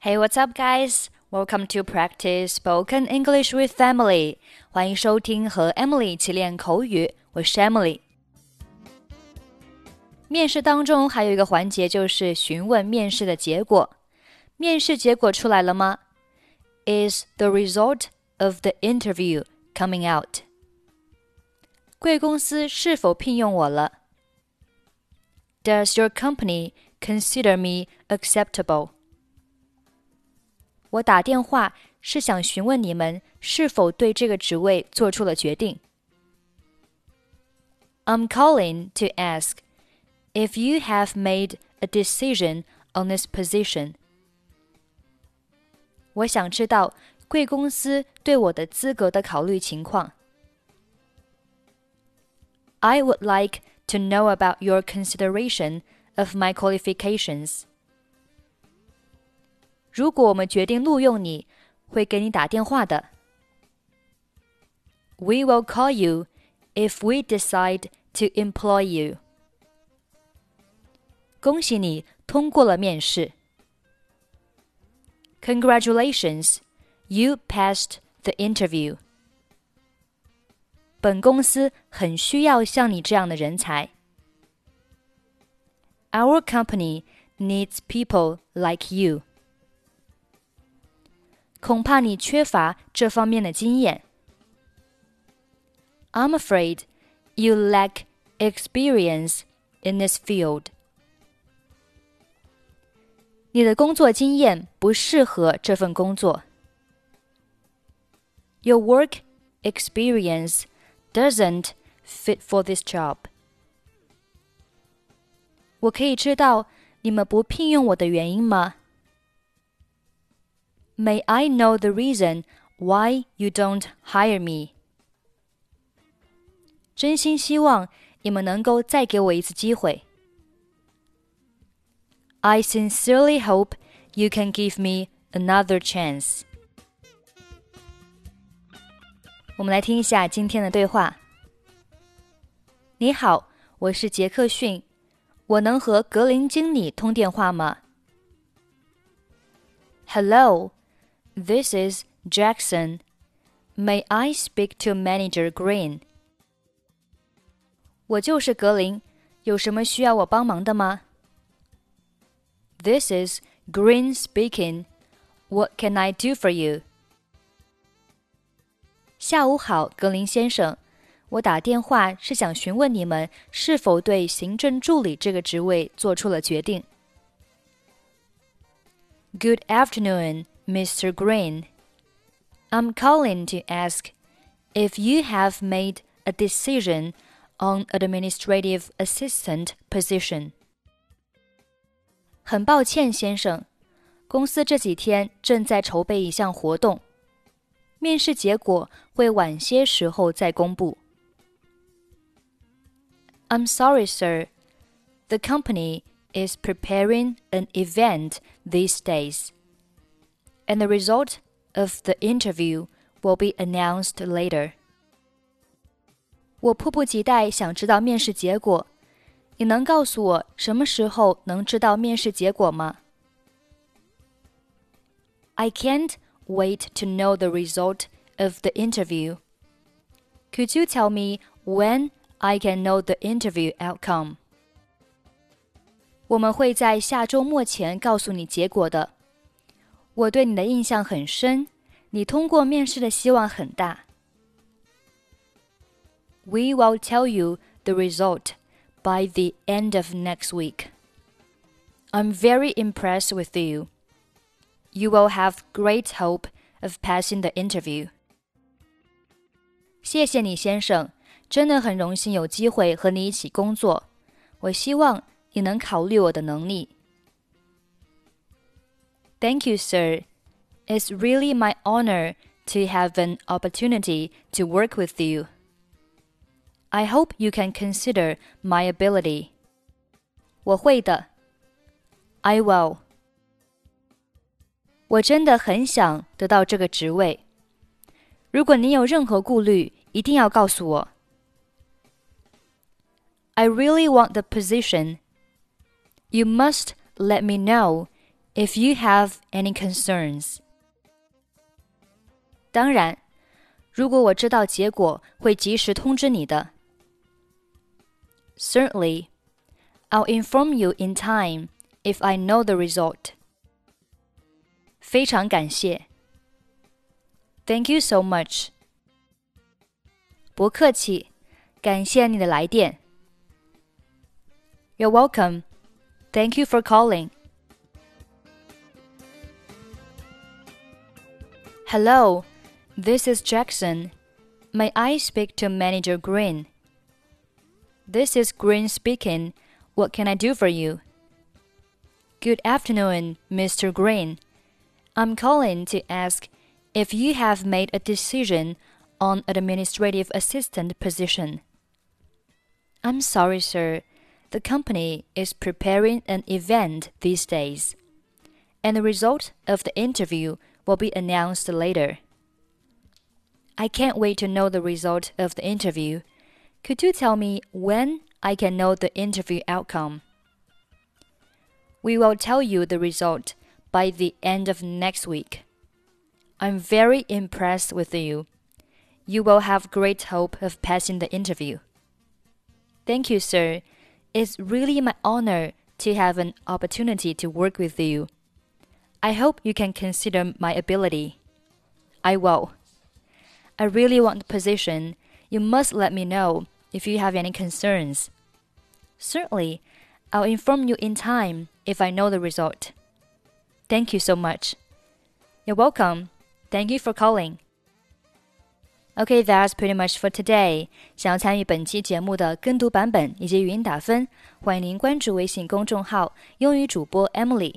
Hey, what's up, guys? Welcome to practice spoken English with Emily. 欢迎收听和 Emily 一起练口语，我是 Emily。面试当中还有一个环节就是询问面试的结果。面试结果出来了吗？Is the result of the interview coming out？贵公司是否聘用我了？Does your company consider me acceptable？ 我打电话是想询问你们是否对这个职位做出了决定。I'm calling to ask if you have made a decision on this position. 我想知道贵公司对我的资格的考虑情况。I would like to know about your consideration of my qualifications. 如果我们决定录用你，会给你打电话的。We will call you if we decide to employ you. 恭喜你通过了面试。Congratulations, you passed the interview. 本公司很需要像你这样的人才。Our company needs people like you. 恐怕你缺乏这方面的经验。I'm afraid you lack experience in this field. 你的工作经验不适合这份工作。Your work experience doesn't fit for this job. 我可以知道你们不聘用我的原因吗 ？May I know the reason why you don't hire me? 真心希望你们能够再给我一次机会。I sincerely hope you can give me another chance. 我们来听一下今天的对话。你好，我是杰克逊，我能和格林经理通电话吗？Hello. This is Jackson. May I speak to Manager Green? 我就是格林，有什么需要我帮忙的吗？This is Green speaking. What can I do for you? 下午好，格林先生。我打电话是想询问你们是否对行政助理这个职位做出了决定。Good afternoon. Mr. Green. I'm calling to ask if you have made a decision on administrative assistant position. 很抱歉，先生，公司这几天正在筹备一项活动，面试结果会晚些时候再公布。I'm sorry, sir. The company is preparing an event these days and the result of the interview will be announced later. 我迫不及待想知道面试结果。你能告诉我什么时候能知道面试结果吗？I can't wait to know the result of the interview. Could you tell me when I can know the interview outcome? 我们会在下周末前告诉你结果的。 我对你的印象很深，你通过面试的希望很大。We will tell you the result by the end of next week. I'm very impressed with you. You will have great hope of passing the interview. 谢谢你，先生，真的很荣幸有机会和你一起工作。我希望你能考虑我的能力。 Thank you, sir. It's really my honor to have an opportunity to work with you. I hope you can consider my ability. 我会的。I will. 我真的很想得到这个职位。如果您有任何顾虑，一定要告诉我。I really want the position. You must let me know if you have any concerns. 当然，如果我知道结果，会及时通知你的。Certainly, I'll inform you in time if I know the result. 非常感谢。Thank you so much. 不客气，感谢你的来电。You're welcome. Thank you for calling. Hello, this is Jackson. May I speak to Manager Green? This is Green speaking. What can I do for you? Good afternoon, Mr. Green. I'm calling to ask if you have made a decision on administrative assistant position. I'm sorry, sir. The company is preparing an event these days, and the result of the interview will be announced later. I can't wait to know the result of the interview. Could you tell me when I can know the interview outcome? We will tell you the result by the end of next week. I'm very impressed with you. You will have great hope of passing the interview. Thank you, sir. It's really my honor to have an opportunity to work with you. I hope you can consider my ability. I will. I really want the position. You must let me know if you have any concerns. Certainly, I'll inform you in time if I know the result. Thank you so much. You're welcome. Thank you for calling. Okay, that's pretty much for today. 想要参与本期节目的跟读版本以及语音打分，欢迎您关注微信公众号“英语主播 Emily”，